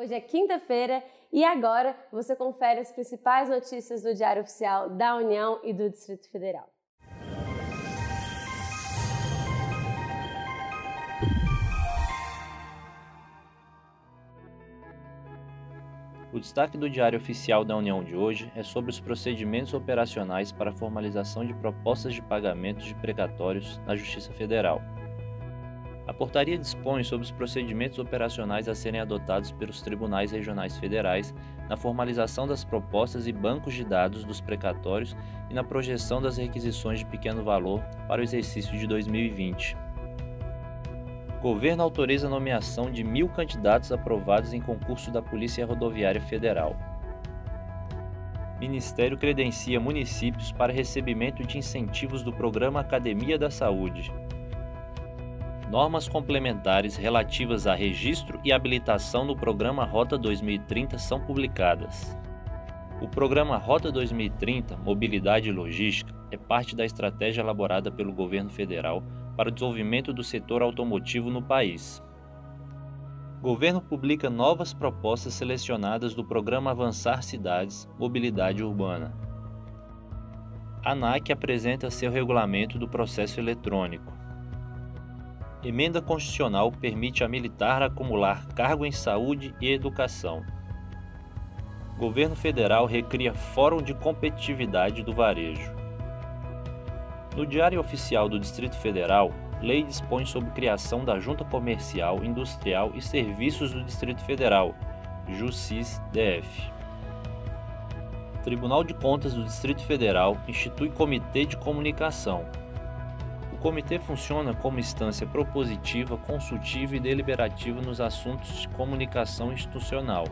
Hoje é quinta-feira e agora você confere as principais notícias do Diário Oficial da União e do Distrito Federal. O destaque do Diário Oficial da União de hoje é sobre os procedimentos operacionais para a formalização de propostas de pagamentos de precatórios na Justiça Federal. A portaria dispõe sobre os procedimentos operacionais a serem adotados pelos tribunais regionais federais na formalização das propostas e bancos de dados dos precatórios e na projeção das requisições de pequeno valor para o exercício de 2020. Governo autoriza a nomeação de mil candidatos aprovados em concurso da Polícia Rodoviária Federal. Ministério credencia municípios para recebimento de incentivos do programa Academia da Saúde. Normas complementares relativas a registro e habilitação no programa Rota 2030 são publicadas. O programa Rota 2030 Mobilidade e Logística é parte da estratégia elaborada pelo governo federal para o desenvolvimento do setor automotivo no país. O governo publica novas propostas selecionadas do programa Avançar Cidades Mobilidade Urbana. A ANAC apresenta seu regulamento do processo eletrônico. Emenda constitucional permite a militar acumular cargo em saúde e educação. Governo federal recria Fórum de Competitividade do Varejo. No Diário Oficial do Distrito Federal, lei dispõe sobre criação da Junta Comercial, Industrial e Serviços do Distrito Federal, JUSIS-DF. Tribunal de Contas do Distrito Federal institui Comitê de Comunicação. Comitê funciona como instância propositiva, consultiva e deliberativa nos assuntos de comunicação institucional.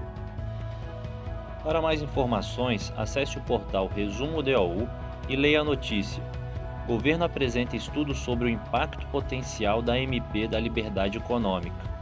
Para mais informações, acesse o portal Resumo DOU e leia a notícia Governo apresenta estudo sobre o impacto potencial da MP da liberdade econômica.